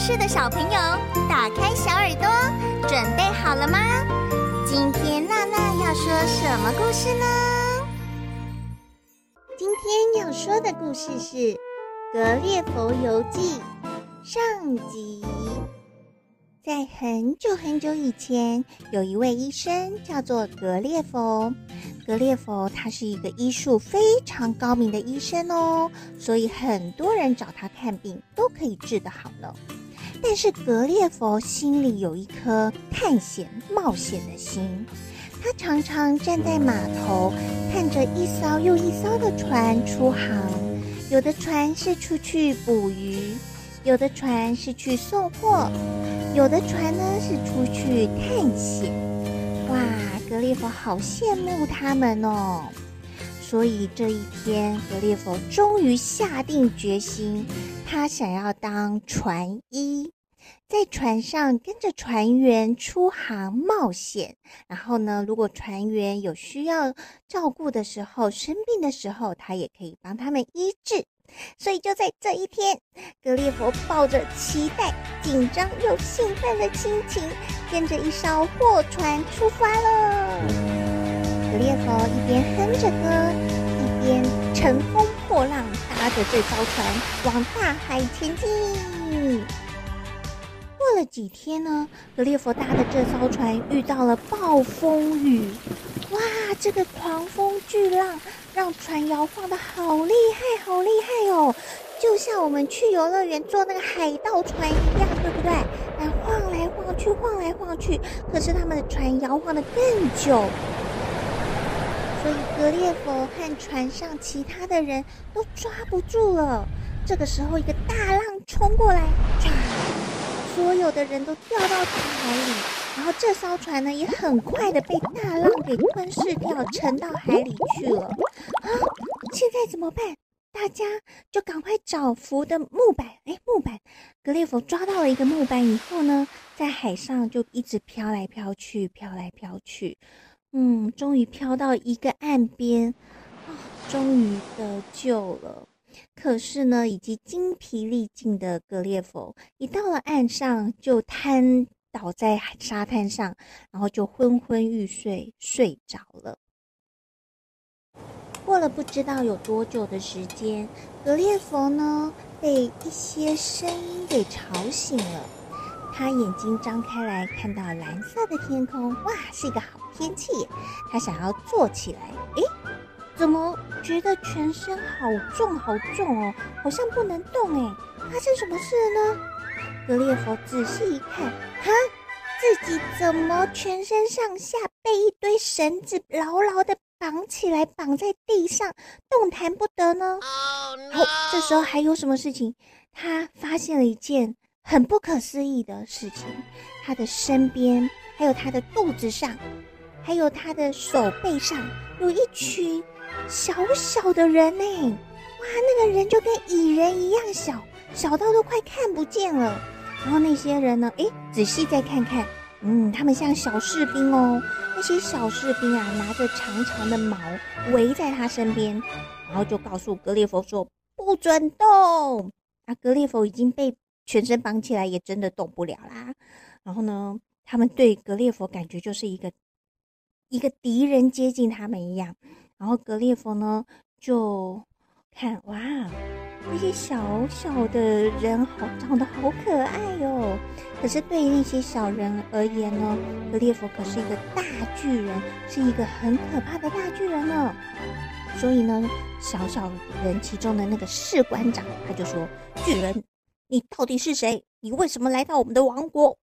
是的小朋友，打开小耳朵，准备好了吗？今天娜娜要说什么故事呢？今天要说的故事是《格列佛游记》上集。在很久很久以前，有一位医生叫做格列佛。格列佛他是一个医术非常高明的医生哦，所以很多人找他看病都可以治得好呢。但是格列佛心里有一颗探险冒险的心，他常常站在码头，看着一艘又一艘的船出航。有的船是出去捕鱼，有的船是去送货，有的船呢是出去探险。哇，格列佛好羡慕他们哦！所以这一天，格列佛终于下定决心。他想要当船医，在船上跟着船员出航冒险。然后呢，如果船员有需要照顾的时候、生病的时候，他也可以帮他们医治。所以就在这一天，格列佛抱着期待、紧张又兴奋的心情，跟着一艘货船出发了。格列佛一边哼着歌，一边乘风破浪。搭着这艘船往大海前进。过了几天呢，格列佛搭的这艘船遇到了暴风雨。哇，这个狂风巨浪让船摇晃的好厉害，好厉害哦！就像我们去游乐园坐那个海盗船一样，对不对？那晃来晃去，晃来晃去。可是他们的船摇晃的更久。所以格列佛和船上其他的人都抓不住了。这个时候，一个大浪冲过来，所有的人都掉到大海里。然后这艘船呢，也很快的被大浪给吞噬掉，沉到海里去了。啊，现在怎么办？大家就赶快找浮的木板。哎，木板，格列佛抓到了一个木板以后呢，在海上就一直飘来飘去，飘来飘去。嗯，终于飘到一个岸边，啊，终于得救了。可是呢，已经精疲力尽的格列佛一到了岸上，就瘫倒在沙滩上，然后就昏昏欲睡，睡着了。过了不知道有多久的时间，格列佛呢，被一些声音给吵醒了。他眼睛张开来，看到蓝色的天空，哇，是一个好天气。他想要坐起来，诶，怎么觉得全身好重好重哦？好像不能动诶，发生什么事了呢？格列佛仔细一看，哈，自己怎么全身上下被一堆绳子牢牢的绑起来，绑在地上，动弹不得呢？Oh, no. 这时候还有什么事情？他发现了一件。很不可思议的事情，他的身边，还有他的肚子上，还有他的手背上，有一群小小的人呢！哇，那个人就跟蚁人一样小，小到都快看不见了。然后那些人呢？诶，仔细再看看，嗯，他们像小士兵哦。那些小士兵啊，拿着长长的矛围在他身边，然后就告诉格列佛说：“不准动！”啊，格列佛已经被。全身绑起来也真的动不了啦。然后呢，他们对格列佛感觉就是一个一个敌人接近他们一样。然后格列佛呢就看哇，那些小小的人好长得好可爱哟。可是对于那些小人而言呢，格列佛可是一个大巨人，是一个很可怕的大巨人呢。所以呢，小小人其中的那个士官长他就说：“巨人。”你到底是谁？你为什么来到我们的王国？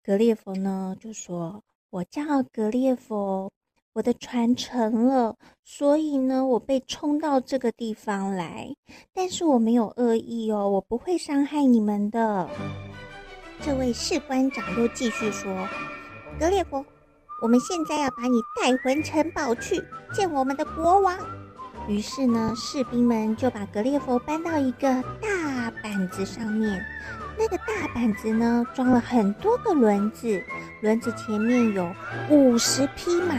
格列佛呢就说：“我叫格列佛，我的船沉了，所以呢，我被冲到这个地方来。但是我没有恶意哦，我不会伤害你们的。”这位士官长又继续说：“格列佛，我们现在要把你带回城堡去见我们的国王。”于是呢，士兵们就把格列佛搬到一个大板子上面。那个大板子呢，装了很多个轮子，轮子前面有五十匹马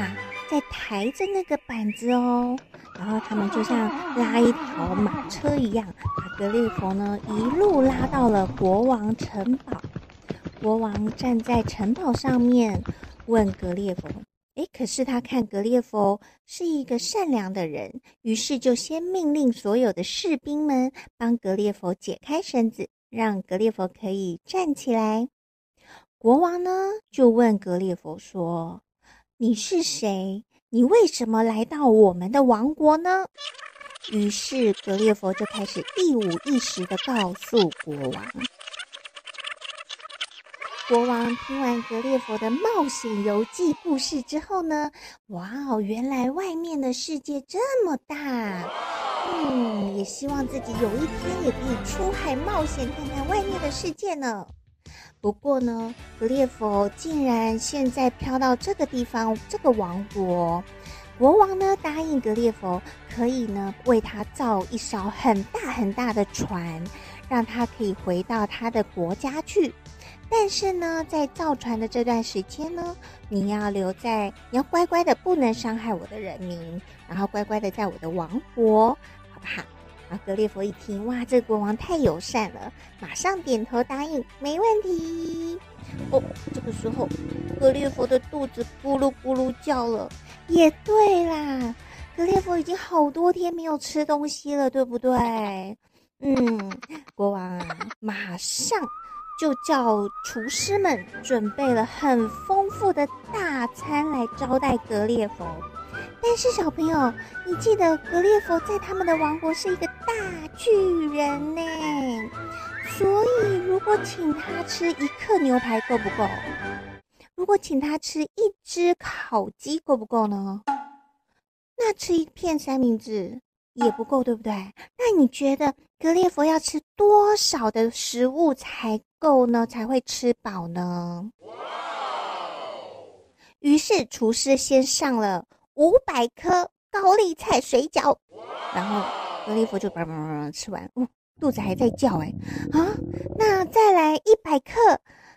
在抬着那个板子哦。然后他们就像拉一条马车一样，把格列佛呢一路拉到了国王城堡。国王站在城堡上面，问格列佛：“诶，可是他看格列佛是一个善良的人，于是就先命令所有的士兵们帮格列佛解开绳子，让格列佛可以站起来。国王呢，就问格列佛说：‘你是谁？你为什么来到我们的王国呢？’于是格列佛就开始一五一十地告诉国王。”国王听完格列佛的冒险游记故事之后呢，哇哦，原来外面的世界这么大，嗯，也希望自己有一天也可以出海冒险，看看外面的世界呢。不过呢，格列佛竟然现在飘到这个地方，这个王国，国王呢答应格列佛可以呢为他造一艘很大很大的船，让他可以回到他的国家去。但是呢，在造船的这段时间呢，你要留在，你要乖乖的，不能伤害我的人民，然后乖乖的在我的王国，好不好？格列佛一听，哇，这国王太友善了，马上点头答应，没问题。哦，这个时候，格列佛的肚子咕噜咕噜叫了。也对啦，格列佛已经好多天没有吃东西了，对不对？嗯，国王啊，马上。就叫厨师们准备了很丰富的大餐来招待格列佛。但是小朋友，你记得格列佛在他们的王国是一个大巨人呢，所以如果请他吃一克牛排够不够？如果请他吃一只烤鸡够不够呢？那吃一片三明治也不够，对不对？那你觉得格列佛要吃多少的食物才够呢？才会吃饱呢？于是厨师先上了五百颗高丽菜水饺，然后格列佛就叭叭叭吃完，哦，肚子还在叫哎。啊！那再来一百克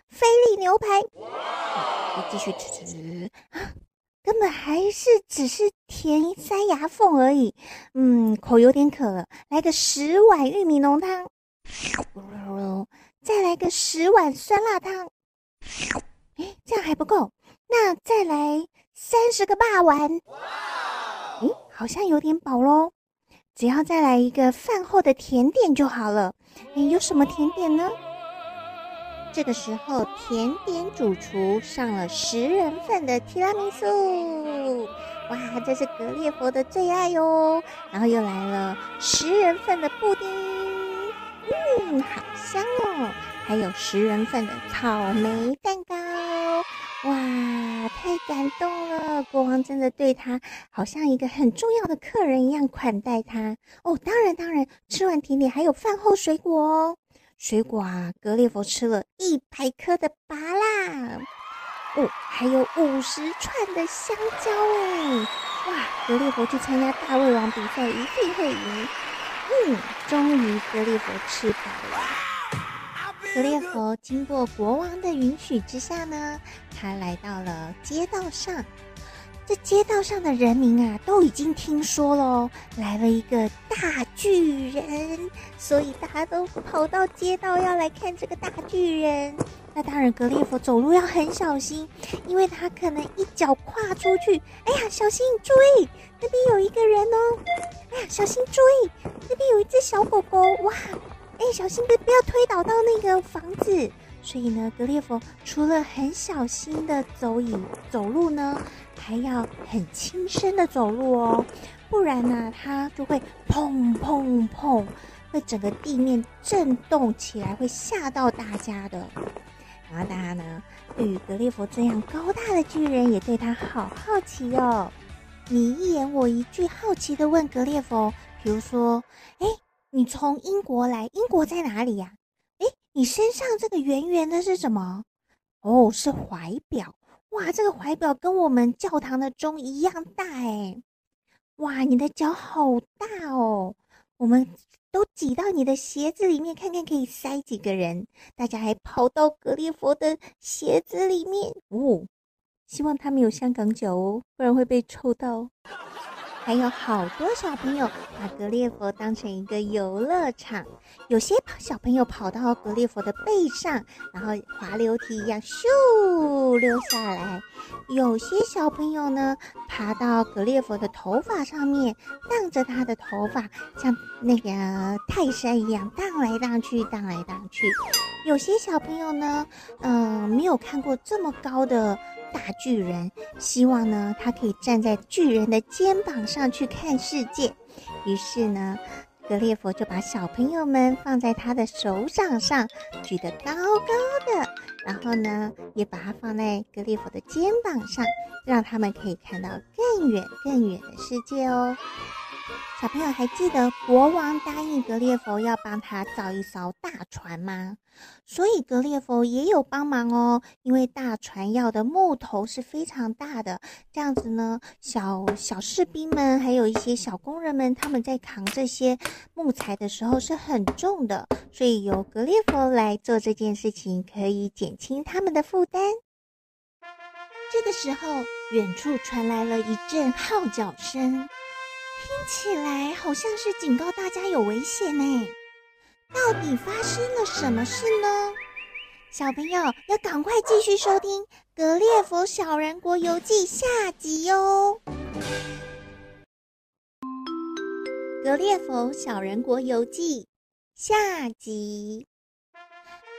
菲力牛排，继续吃吃吃啊！根本还是只是填塞牙缝而已，嗯，口有点渴了，来个十碗玉米浓汤，再来个十碗酸辣汤，诶，这样还不够，那再来三十个霸丸，诶，好像有点饱喽，只要再来一个饭后的甜点就好了，诶，有什么甜点呢？这个时候，甜点主厨上了十人份的提拉米苏，哇，这是格列佛的最爱哟。然后又来了十人份的布丁，嗯，好香哦。还有十人份的草莓蛋糕，哇，太感动了！国王真的对他好像一个很重要的客人一样款待他。哦，当然当然，吃完甜点还有饭后水果哦。水果啊，格列佛吃了一百颗的芭乐，哦，还有五十串的香蕉哎，哇！格列佛去参加大胃王比赛，一定会赢。嗯，终于格列佛吃饱了。格列佛经过国王的允许之下呢，他来到了街道上。这街道上的人民啊，都已经听说了，来了一个大巨人，所以大家都跑到街道要来看这个大巨人。那当然，格列佛走路要很小心，因为他可能一脚跨出去，哎呀，小心注意，那边有一个人哦，哎呀，小心注意，那边有一只小狗狗，哇，哎，小心别不要推倒到那个房子。所以呢，格列佛除了很小心的走影走路呢，还要很轻声的走路哦，不然呢，他就会砰砰砰，会整个地面震动起来，会吓到大家的。然后大家呢，对于格列佛这样高大的巨人，也对他好好奇哦。你一言我一句，好奇的问格列佛，比如说，哎，你从英国来，英国在哪里呀？哎，你身上这个圆圆的是什么？哦，是怀表。哇，这个怀表跟我们教堂的钟一样大哎！哇，你的脚好大哦！我们都挤到你的鞋子里面，看看可以塞几个人。大家还跑到格列佛的鞋子里面哦，希望他没有香港脚哦，不然会被抽到。还有好多小朋友把格列佛当成一个游乐场，有些小朋友跑到格列佛的背上，然后滑溜梯一样咻溜下来；有些小朋友呢，爬到格列佛的头发上面，荡着他的头发，像那个泰山一样荡来荡去，荡来荡去；有些小朋友呢，嗯、没有看过这么高的。大巨人希望呢，他可以站在巨人的肩膀上去看世界。于是呢，格列佛就把小朋友们放在他的手掌上，举得高高的，然后呢，也把它放在格列佛的肩膀上，让他们可以看到更远更远的世界哦。小朋友还记得国王答应格列佛要帮他造一艘大船吗？所以格列佛也有帮忙哦。因为大船要的木头是非常大的，这样子呢，小小士兵们还有一些小工人们，他们在扛这些木材的时候是很重的，所以由格列佛来做这件事情，可以减轻他们的负担。这个时候，远处传来了一阵号角声。听起来好像是警告大家有危险呢，到底发生了什么事呢？小朋友要赶快继续收听《格列佛小人国游记》下集哟，《格列佛小人国游记》下集。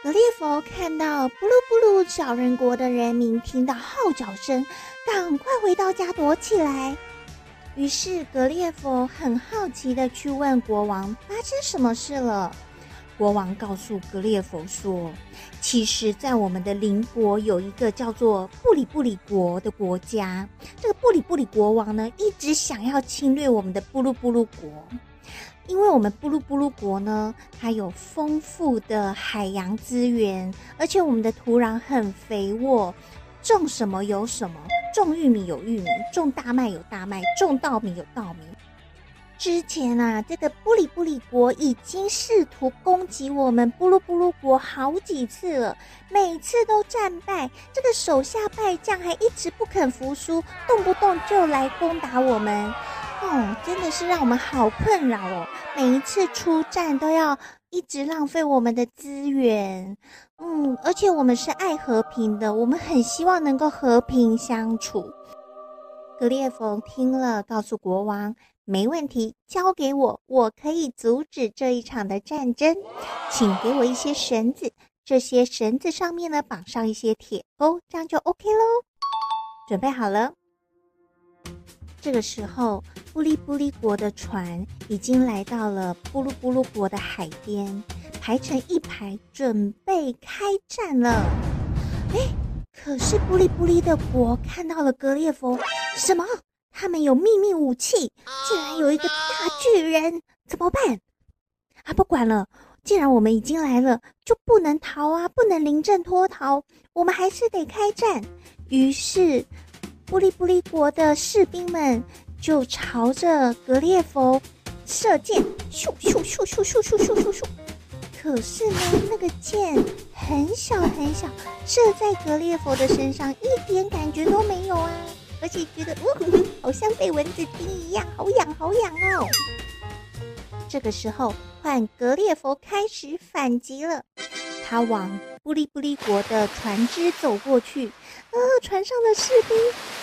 格列佛看到布鲁布鲁小人国的人民听到号角声，赶快回到家躲起来。于是格列佛很好奇的去问国王发生什么事了。国王告诉格列佛说：“其实，在我们的邻国有一个叫做布里布里国的国家。这个布里布里国王呢，一直想要侵略我们的布鲁布鲁国，因为我们布鲁布鲁国呢，它有丰富的海洋资源，而且我们的土壤很肥沃。”种什么有什么，种玉米有玉米，种大麦有大麦，种稻米有稻米。之前啊，这个布里布里国已经试图攻击我们布鲁布鲁国好几次了，每次都战败。这个手下败将还一直不肯服输，动不动就来攻打我们。哦，真的是让我们好困扰哦！每一次出战都要一直浪费我们的资源。嗯，而且我们是爱和平的，我们很希望能够和平相处。格列佛听了，告诉国王：“没问题，交给我，我可以阻止这一场的战争。请给我一些绳子，这些绳子上面呢，绑上一些铁钩，这样就 OK 喽。准备好了。”这个时候，布里布里国的船已经来到了布鲁布鲁国的海边。排成一排，准备开战了。哎，可是布里布里的国看到了格列佛，什么？他们有秘密武器，竟然有一个大巨人，怎么办？啊，不管了，既然我们已经来了，就不能逃啊，不能临阵脱逃，我们还是得开战。于是，布里布里国的士兵们就朝着格列佛射箭，咻咻咻咻咻咻咻咻咻。可是呢，那个箭很小很小，射在格列佛的身上一点感觉都没有啊，而且觉得呜，好像被蚊子叮一样，好痒好痒哦。这个时候，换格列佛开始反击了，他往布里布里国的船只走过去，呃，船上的士兵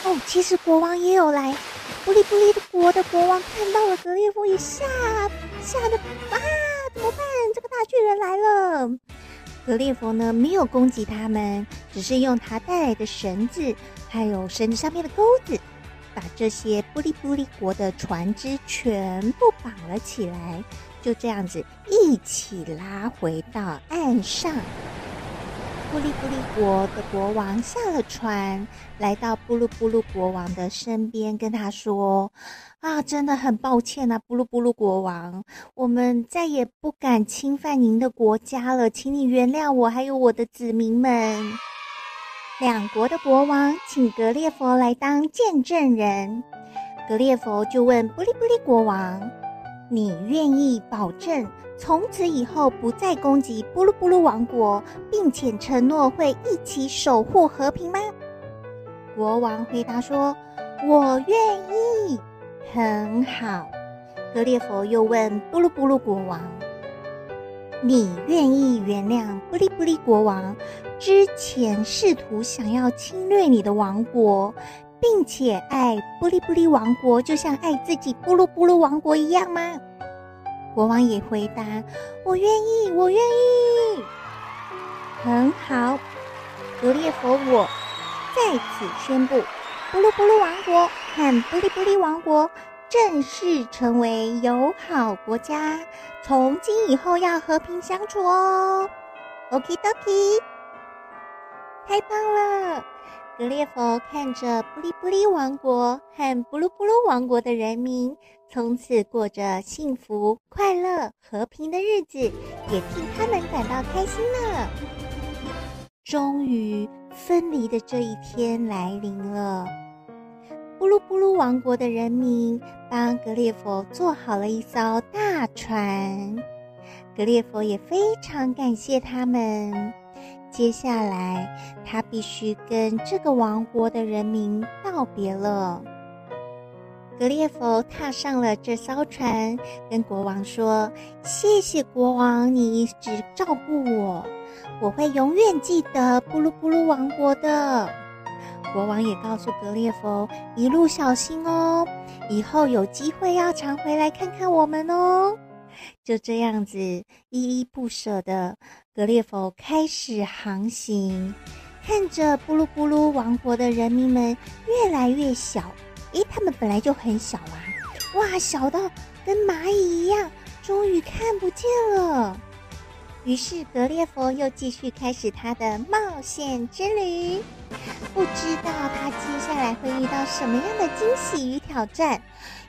哦，其实国王也有来，布里布里国的国王看到了格列佛，也吓吓得啊！怎么办？这个大巨人来了！格列佛呢，没有攻击他们，只是用他带来的绳子，还有绳子上面的钩子，把这些布利布利国的船只全部绑了起来，就这样子一起拉回到岸上。布利布利国的国王下了船，来到布鲁布鲁国王的身边，跟他说：“啊，真的很抱歉啊，布鲁布鲁国王，我们再也不敢侵犯您的国家了，请你原谅我，还有我的子民们。”两国的国王请格列佛来当见证人，格列佛就问布利布利国王：“你愿意保证？”从此以后不再攻击布鲁布鲁王国，并且承诺会一起守护和平吗？国王回答说：“我愿意。”很好。格列佛又问布鲁布鲁国王：“你愿意原谅布利布利国王之前试图想要侵略你的王国，并且爱布利布利王国就像爱自己布鲁布鲁王国一样吗？”国王也回答：“我愿意，我愿意。”很好，格列佛，我在此宣布，布鲁布鲁王国和布利布利王国正式成为友好国家，从今以后要和平相处哦。ok dok 太棒了！格列佛看着布利布利王国和布鲁布鲁王国的人民，从此过着幸福、快乐、和平的日子，也替他们感到开心了。终于，分离的这一天来临了。布鲁布鲁王国的人民帮格列佛做好了一艘大船，格列佛也非常感谢他们。接下来，他必须跟这个王国的人民道别了。格列佛踏上了这艘船，跟国王说：“谢谢国王，你一直照顾我，我会永远记得布鲁布鲁王国的。”国王也告诉格列佛：“一路小心哦，以后有机会要常回来看看我们哦。”就这样子，依依不舍的格列佛开始航行，看着布鲁布鲁王国的人民们越来越小。诶，他们本来就很小啊，哇，小到跟蚂蚁一样，终于看不见了。于是格列佛又继续开始他的冒险之旅，不知道他接下来会遇到什么样的惊喜与挑战。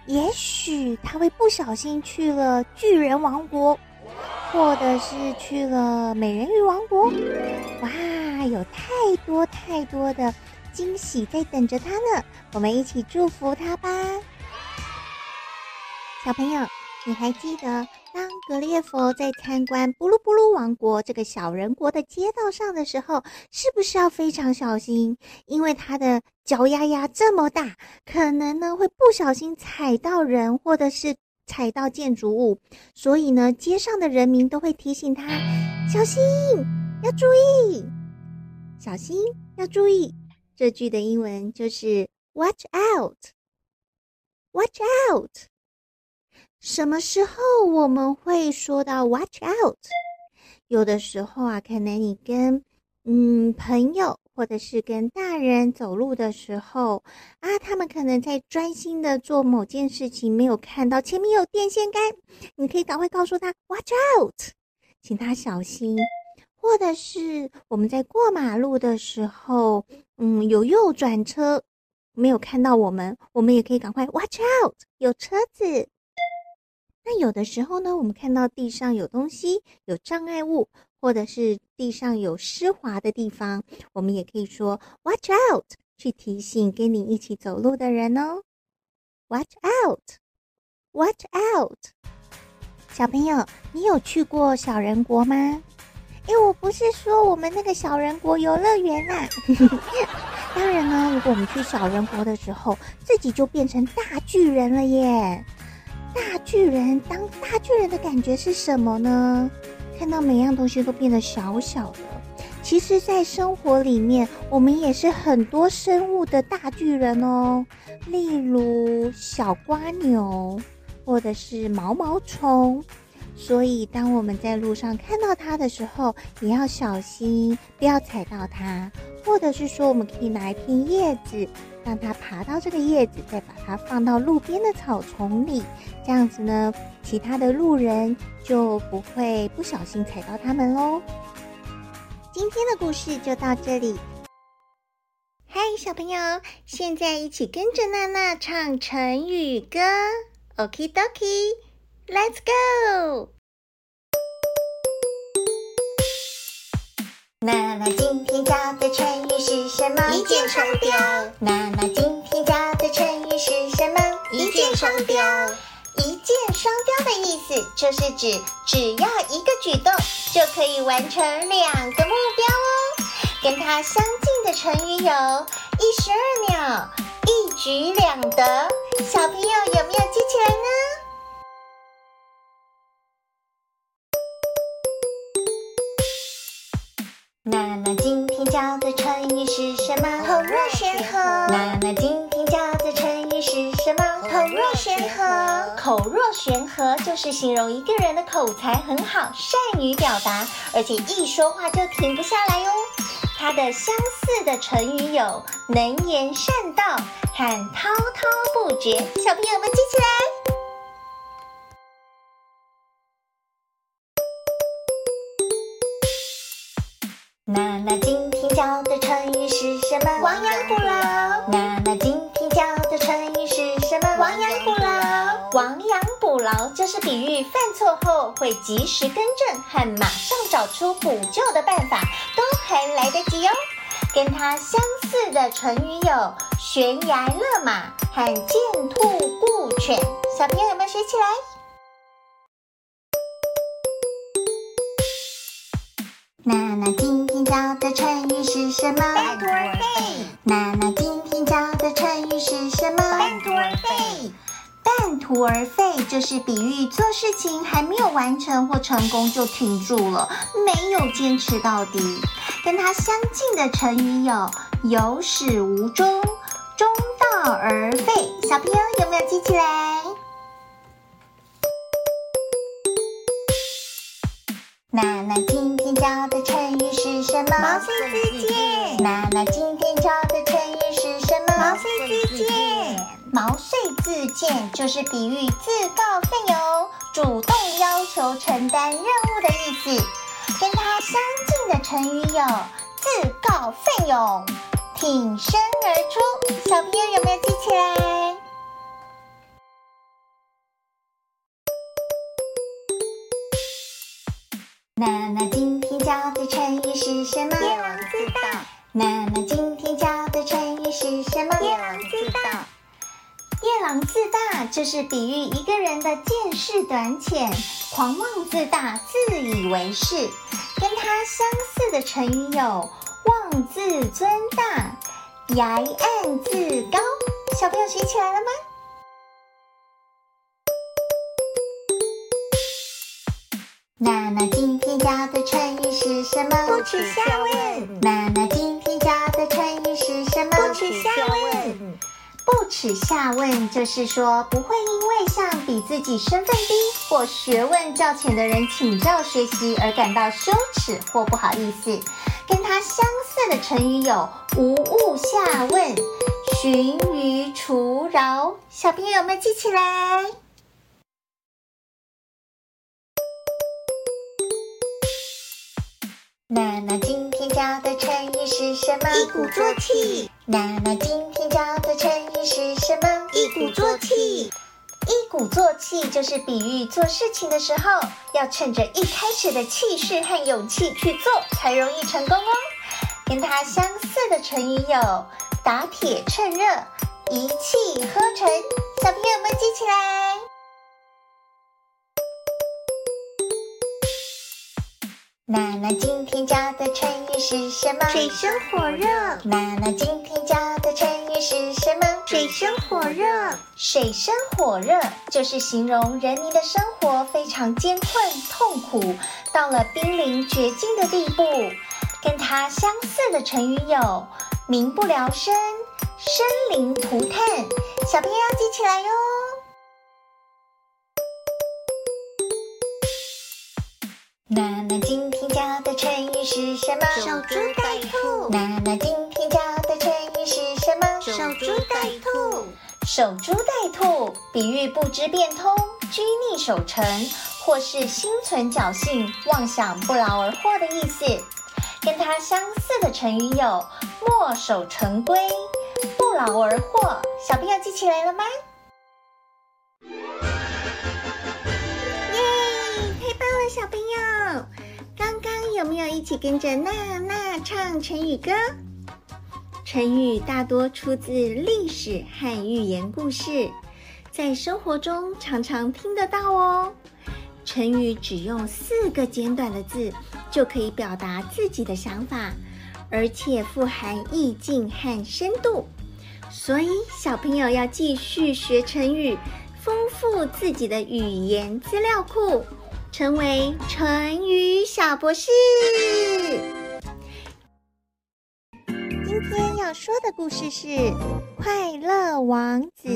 也许他会不小心去了巨人王国，或者是去了美人鱼王国。哇，有太多太多的惊喜在等着他呢！我们一起祝福他吧。小朋友，你还记得当格列佛在参观布鲁布鲁王国这个小人国的街道上的时候，是不是要非常小心？因为他的脚丫丫这么大，可能呢会不小心踩到人，或者是踩到建筑物，所以呢，街上的人民都会提醒他小心，要注意，小心要注意。这句的英文就是 “Watch out”，Watch out。什么时候我们会说到 “Watch out”？有的时候啊，可能你跟嗯朋友。或者是跟大人走路的时候啊，他们可能在专心的做某件事情，没有看到前面有电线杆，你可以赶快告诉他 “watch out”，请他小心。或者是我们在过马路的时候，嗯，有右转车没有看到我们，我们也可以赶快 “watch out”，有车子。那有的时候呢，我们看到地上有东西，有障碍物。或者是地上有湿滑的地方，我们也可以说 “watch out” 去提醒跟你一起走路的人哦。“watch out”，“watch out”。小朋友，你有去过小人国吗？哎，我不是说我们那个小人国游乐园啦。当然呢，如果我们去小人国的时候，自己就变成大巨人了耶。大巨人，当大巨人的感觉是什么呢？看到每样东西都变得小小的，其实，在生活里面，我们也是很多生物的大巨人哦。例如小瓜牛，或者是毛毛虫。所以，当我们在路上看到它的时候，也要小心，不要踩到它。或者是说，我们可以拿一片叶子，让它爬到这个叶子，再把它放到路边的草丛里。这样子呢，其他的路人就不会不小心踩到它们喽。今天的故事就到这里。嗨，小朋友，现在一起跟着娜娜唱成语歌。Okie dokie，Let's go！娜娜今天教的成语是什么？一箭双雕。娜娜今天教的成语是什么？一箭双雕。一箭双雕的意思就是指只要一个举动就可以完成两个目标哦。跟它相近的成语有一石二鸟、一举两得。小朋友有没有记起来呢？娜娜今天教的成语是什么？口若悬河。娜娜今天教的成语是什么？口若悬河。口若悬河就是形容一个人的口才很好，善于表达，而且一说话就停不下来哟。它的相似的成语有能言善道和滔滔不绝。小朋友们记起来。娜娜今天教的成语是什么？亡羊补牢。娜娜今天教的成语是什么？亡羊补牢。亡羊补牢就是比喻犯错后会及时更正和马上找出补救的办法，都还来得及哦。跟它相似的成语有悬崖勒马和见兔顾犬。小朋友有没有学起来？娜娜今天教的成语是什么？半途而废。娜娜今天教的成语是什么？半途而废。半途而废就是比喻做事情还没有完成或成功就停住了，没有坚持到底。跟它相近的成语有有始无终、中道而废。小朋友有没有记起来？娜娜今天教的成语是什么？毛遂自荐。娜娜今天教的成语是什么？毛遂自荐。毛遂自荐就是比喻自告奋勇、主动要求承担任务的意思。跟它相近的成语有自告奋勇、挺身而出。小朋友有没有记起来？娜娜今天教的成语是什么？夜郎自大。娜娜今天教的成语是什么？夜郎自大。夜郎自大就是比喻一个人的见识短浅、狂妄自大、自以为是。跟它相似的成语有妄自尊大、崖岸自高。小朋友学起来了吗？娜娜今天教的成语是什么？不耻下问。娜娜今天教的成语是什么？不耻下问。不耻下问就是说不会因为向比自己身份低或学问较浅的人请教学习而感到羞耻或不好意思。跟它相似的成语有无物下问、驯鱼除饶。小朋友有没有记起来？娜娜今天教的成语是什么？一鼓作气。娜娜今天教的成语是什么？一鼓作气。一鼓作气就是比喻做事情的时候要趁着一开始的气势和勇气去做，才容易成功哦。跟它相似的成语有打铁趁热、一气呵成。小朋友们记起来？娜娜今天教的成语是什么？水深火热。娜娜今天教的成语是什么？水深火热。水深火热就是形容人民的生活非常艰困痛苦，到了濒临绝境的地步。跟它相似的成语有民不聊生、生灵涂炭。小朋友要记起来哟。娜娜今天教的成语是什么？守株待兔。娜娜今天教的成语是什么？守株待兔。守株待兔，比喻不知变通、拘泥守成，或是心存侥幸、妄想不劳而获的意思。跟它相似的成语有墨守成规、不劳而获。小朋友记起来了吗？小朋友！刚刚有没有一起跟着娜娜唱成语歌？成语大多出自历史和寓言故事，在生活中常常听得到哦。成语只用四个简短的字就可以表达自己的想法，而且富含意境和深度，所以小朋友要继续学成语，丰富自己的语言资料库，成为成语小博士。今天要说的故事是《快乐王子》。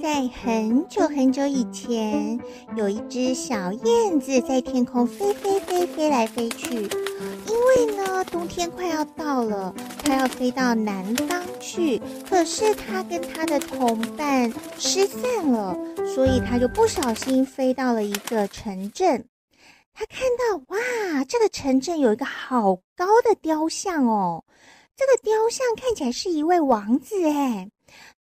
在很久很久以前，有一只小燕子在天空飞飞飞飞来飞去。因为呢，冬天快要到了，它要飞到南方去。可是它跟它的同伴失散了，所以他就不小心飞到了一个城镇。他看到，哇，这个城镇有一个好高的雕像哦，这个雕像看起来是一位王子哎。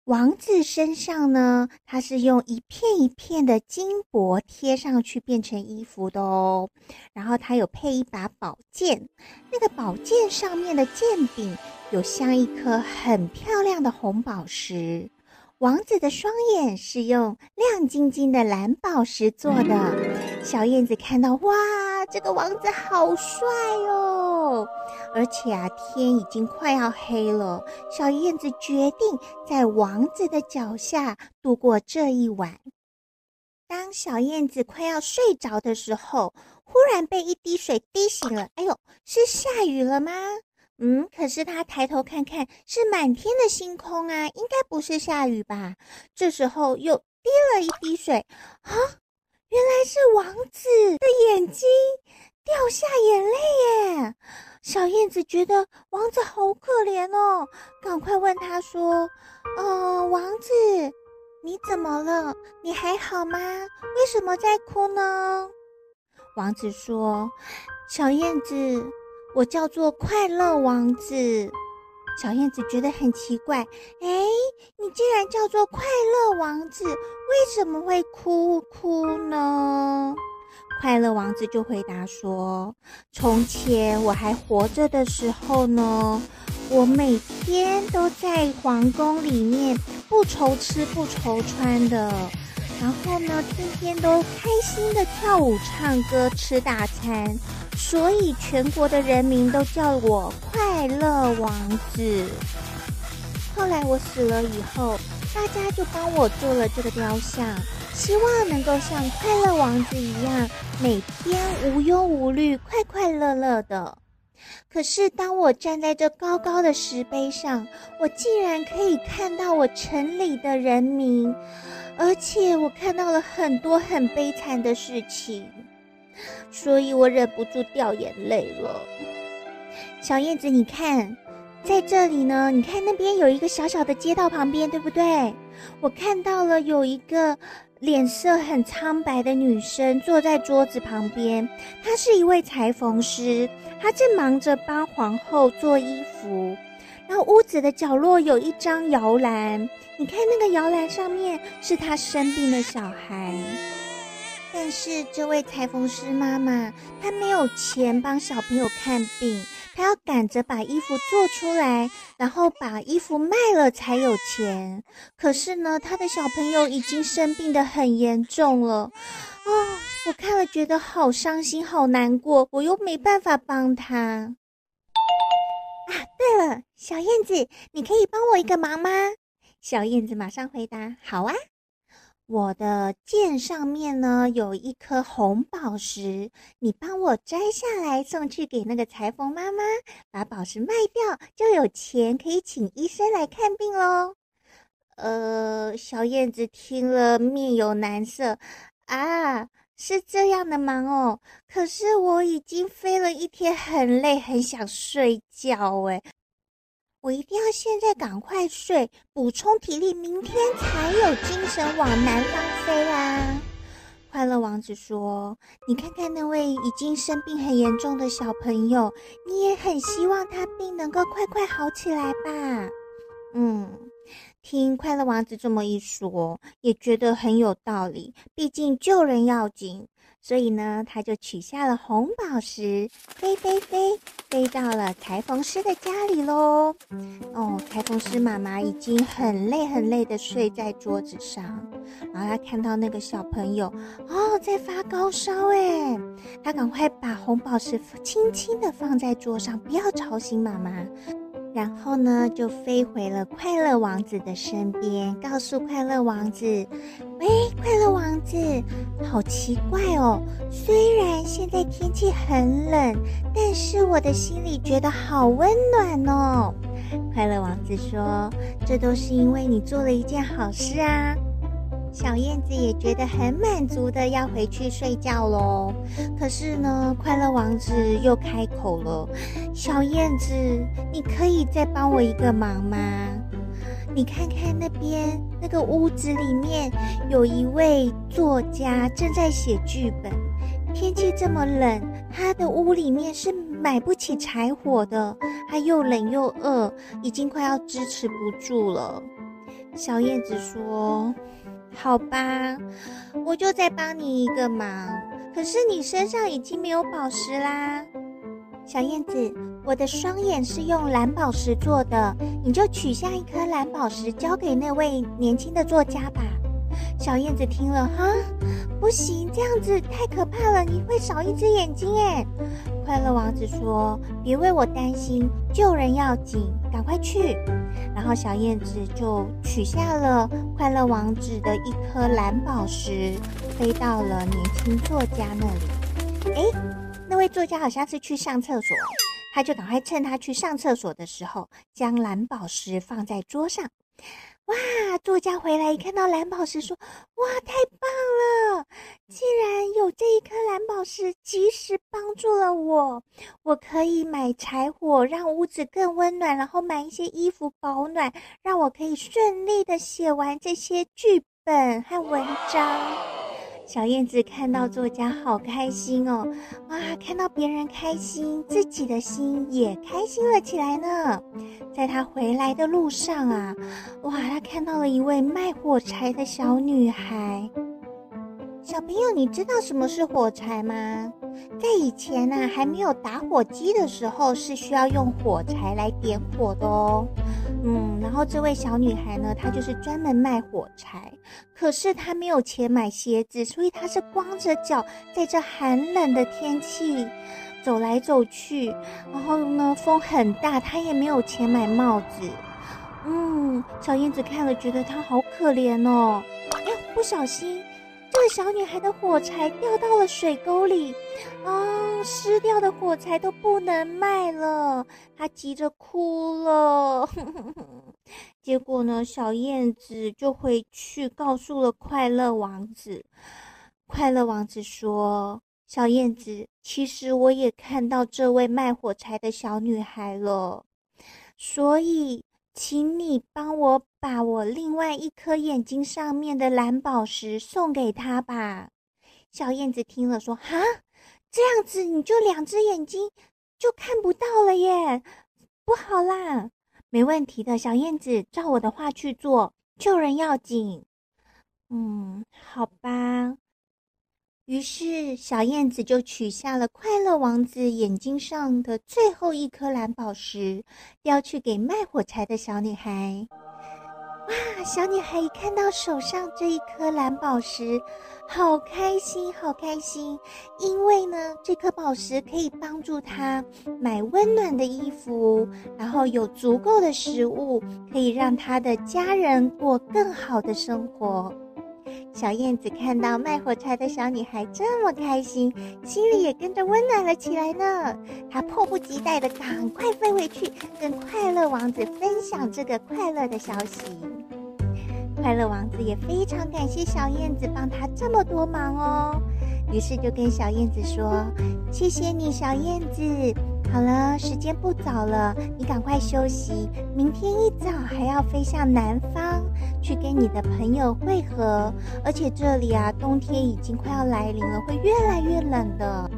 王子身上呢，它是用一片一片的金箔贴上去变成衣服的哦。然后他有配一把宝剑，那个宝剑上面的剑柄有像一颗很漂亮的红宝石。王子的双眼是用亮晶晶的蓝宝石做的。小燕子看到，哇，这个王子好帅哦！而且啊，天已经快要黑了。小燕子决定在王子的脚下度过这一晚。当小燕子快要睡着的时候，忽然被一滴水滴醒了。哎呦，是下雨了吗？嗯，可是他抬头看看，是满天的星空啊，应该不是下雨吧？这时候又滴了一滴水，啊，原来是王子的眼睛掉下眼泪耶！小燕子觉得王子好可怜哦，赶快问他说：“呃，王子，你怎么了？你还好吗？为什么在哭呢？”王子说：“小燕子，我叫做快乐王子。”小燕子觉得很奇怪，哎，你既然叫做快乐王子，为什么会哭哭呢？快乐王子就回答说：“从前我还活着的时候呢，我每天都在皇宫里面不愁吃不愁穿的，然后呢，天天都开心的跳舞、唱歌、吃大餐，所以全国的人民都叫我快乐王子。后来我死了以后，大家就帮我做了这个雕像。”希望能够像快乐王子一样，每天无忧无虑、快快乐乐的。可是，当我站在这高高的石碑上，我竟然可以看到我城里的人民，而且我看到了很多很悲惨的事情，所以我忍不住掉眼泪了。小燕子，你看，在这里呢，你看那边有一个小小的街道旁边，对不对？我看到了有一个。脸色很苍白的女生坐在桌子旁边，她是一位裁缝师，她正忙着帮皇后做衣服。然后屋子的角落有一张摇篮，你看那个摇篮上面是她生病的小孩。但是这位裁缝师妈妈她没有钱帮小朋友看病。她要赶着把衣服做出来，然后把衣服卖了才有钱。可是呢，他的小朋友已经生病得很严重了，哦，我看了觉得好伤心、好难过，我又没办法帮他。啊，对了，小燕子，你可以帮我一个忙吗？小燕子马上回答：好啊。我的剑上面呢，有一颗红宝石，你帮我摘下来送去给那个裁缝妈妈，把宝石卖掉就有钱可以请医生来看病喽。呃，小燕子听了面有难色，啊，是这样的忙哦。可是我已经飞了一天，很累，很想睡觉诶。我一定要现在赶快睡，补充体力，明天才有精神往南方飞啦。快乐王子说：“你看看那位已经生病很严重的小朋友，你也很希望他病能够快快好起来吧？”嗯，听快乐王子这么一说，也觉得很有道理。毕竟救人要紧。所以呢，他就取下了红宝石，飞飞飞，飞到了裁缝师的家里喽。哦，裁缝师妈妈已经很累很累的睡在桌子上，然后他看到那个小朋友哦，在发高烧哎，他赶快把红宝石轻轻的放在桌上，不要吵醒妈妈。然后呢，就飞回了快乐王子的身边，告诉快乐王子：“喂，快乐王子，好奇怪哦！虽然现在天气很冷，但是我的心里觉得好温暖哦。”快乐王子说：“这都是因为你做了一件好事啊。”小燕子也觉得很满足的要回去睡觉喽。可是呢，快乐王子又开口了：“小燕子，你可以再帮我一个忙吗？你看看那边那个屋子里面有一位作家正在写剧本。天气这么冷，他的屋里面是买不起柴火的，他又冷又饿，已经快要支持不住了。”小燕子说。好吧，我就再帮你一个忙。可是你身上已经没有宝石啦，小燕子，我的双眼是用蓝宝石做的，你就取下一颗蓝宝石交给那位年轻的作家吧。小燕子听了，哈，不行，这样子太可怕了，你会少一只眼睛诶。快乐王子说：“别为我担心，救人要紧，赶快去。”然后小燕子就取下了快乐王子的一颗蓝宝石，飞到了年轻作家那里。诶，那位作家好像是去上厕所，他就赶快趁他去上厕所的时候，将蓝宝石放在桌上。哇！作家回来一看到蓝宝石，说：“哇，太棒了！竟然有这一颗蓝宝石，及时帮助了我，我可以买柴火，让屋子更温暖，然后买一些衣服保暖，让我可以顺利的写完这些剧本和文章。”小燕子看到作家好开心哦，哇！看到别人开心，自己的心也开心了起来呢。在她回来的路上啊，哇！她看到了一位卖火柴的小女孩。小朋友，你知道什么是火柴吗？在以前呢、啊，还没有打火机的时候，是需要用火柴来点火的哦。嗯，然后这位小女孩呢，她就是专门卖火柴，可是她没有钱买鞋子，所以她是光着脚在这寒冷的天气走来走去。然后呢，风很大，她也没有钱买帽子。嗯，小燕子看了觉得她好可怜哦。哎，不小心。这个小女孩的火柴掉到了水沟里，啊、湿掉的火柴都不能卖了，她急着哭了。结果呢，小燕子就回去告诉了快乐王子。快乐王子说：“小燕子，其实我也看到这位卖火柴的小女孩了，所以。”请你帮我把我另外一颗眼睛上面的蓝宝石送给他吧。小燕子听了说：“哈，这样子你就两只眼睛就看不到了耶，不好啦。”没问题的，小燕子照我的话去做，救人要紧。嗯，好吧。于是，小燕子就取下了快乐王子眼睛上的最后一颗蓝宝石，要去给卖火柴的小女孩。哇！小女孩一看到手上这一颗蓝宝石，好开心，好开心！因为呢，这颗宝石可以帮助她买温暖的衣服，然后有足够的食物，可以让她的家人过更好的生活。小燕子看到卖火柴的小女孩这么开心，心里也跟着温暖了起来呢。她迫不及待地赶快飞回去，跟快乐王子分享这个快乐的消息。快乐王子也非常感谢小燕子帮他这么多忙哦，于是就跟小燕子说：“谢谢你，小燕子。好了，时间不早了，你赶快休息，明天一早还要飞向南方。”去跟你的朋友会合。而且这里啊，冬天已经快要来临了，会越来越冷的。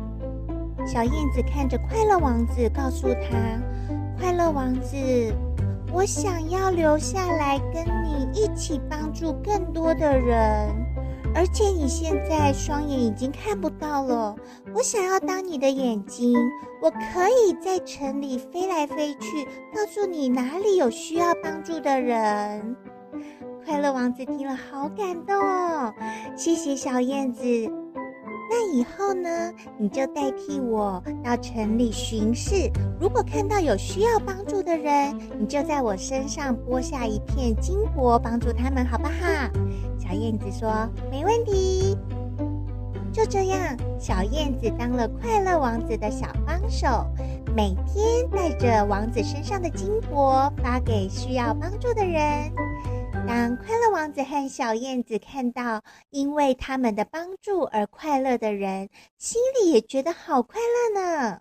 小燕子看着快乐王子，告诉他：“快乐王子，我想要留下来跟你一起帮助更多的人。而且你现在双眼已经看不到了，我想要当你的眼睛，我可以在城里飞来飞去，告诉你哪里有需要帮助的人。”快乐王子听了，好感动哦！谢谢小燕子。那以后呢，你就代替我到城里巡视。如果看到有需要帮助的人，你就在我身上剥下一片金箔，帮助他们，好不好？小燕子说：“没问题。”就这样，小燕子当了快乐王子的小帮手，每天带着王子身上的金箔，发给需要帮助的人。当快乐王子和小燕子看到因为他们的帮助而快乐的人，心里也觉得好快乐呢。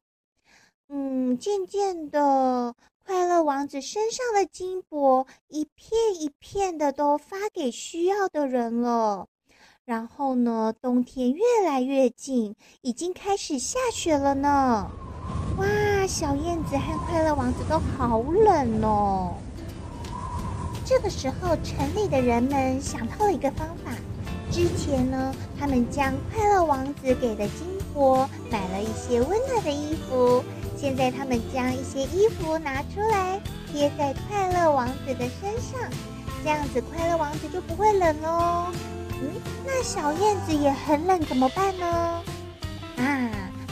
嗯，渐渐的，快乐王子身上的金箔一片一片的都发给需要的人了。然后呢，冬天越来越近，已经开始下雪了呢。哇，小燕子和快乐王子都好冷哦。这个时候，城里的人们想到了一个方法。之前呢，他们将快乐王子给的金箔买了一些温暖的衣服。现在，他们将一些衣服拿出来贴在快乐王子的身上，这样子快乐王子就不会冷喽。嗯，那小燕子也很冷，怎么办呢？啊，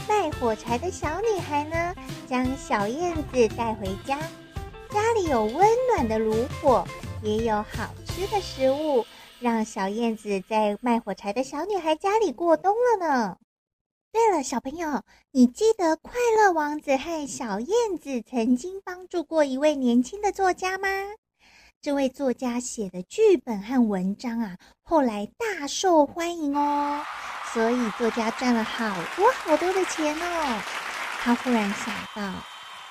卖火柴的小女孩呢，将小燕子带回家，家里有温暖的炉火。也有好吃的食物，让小燕子在卖火柴的小女孩家里过冬了呢。对了，小朋友，你记得快乐王子和小燕子曾经帮助过一位年轻的作家吗？这位作家写的剧本和文章啊，后来大受欢迎哦，所以作家赚了好多好多的钱哦。他忽然想到，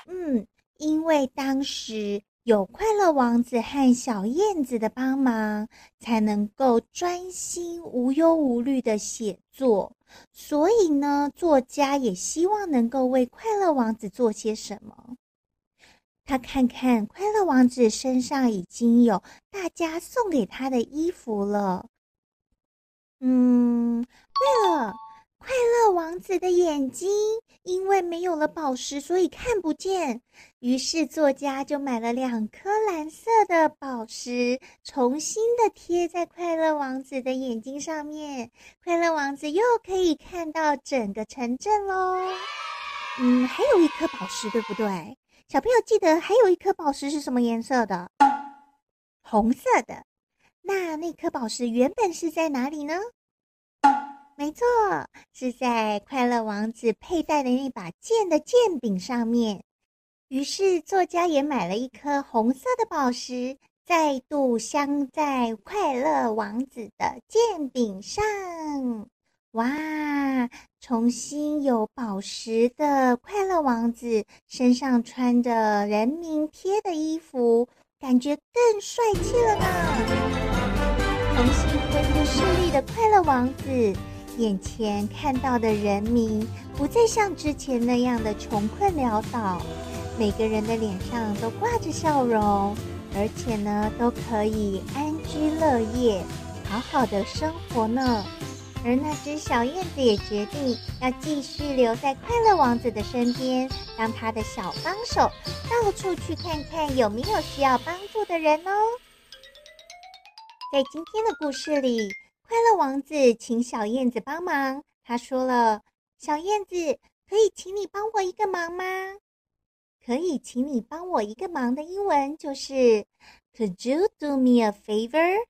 嗯，因为当时。有快乐王子和小燕子的帮忙，才能够专心无忧无虑的写作。所以呢，作家也希望能够为快乐王子做些什么。他看看快乐王子身上已经有大家送给他的衣服了。嗯，对了。快乐王子的眼睛因为没有了宝石，所以看不见。于是作家就买了两颗蓝色的宝石，重新的贴在快乐王子的眼睛上面。快乐王子又可以看到整个城镇喽。嗯，还有一颗宝石，对不对？小朋友记得还有一颗宝石是什么颜色的？红色的。那那颗宝石原本是在哪里呢？没错，是在快乐王子佩戴的那把剑的剑柄上面。于是作家也买了一颗红色的宝石，再度镶在快乐王子的剑柄上。哇，重新有宝石的快乐王子身上穿着人民贴的衣服，感觉更帅气了呢。重新恢复视力的快乐王子。眼前看到的人民不再像之前那样的穷困潦倒，每个人的脸上都挂着笑容，而且呢，都可以安居乐业，好好的生活呢。而那只小燕子也决定要继续留在快乐王子的身边，当他的小帮手，到处去看看有没有需要帮助的人哦。在今天的故事里。快乐王子请小燕子帮忙。他说了：“小燕子，可以请你帮我一个忙吗？可以请你帮我一个忙的英文就是 ‘Could you do me a favor?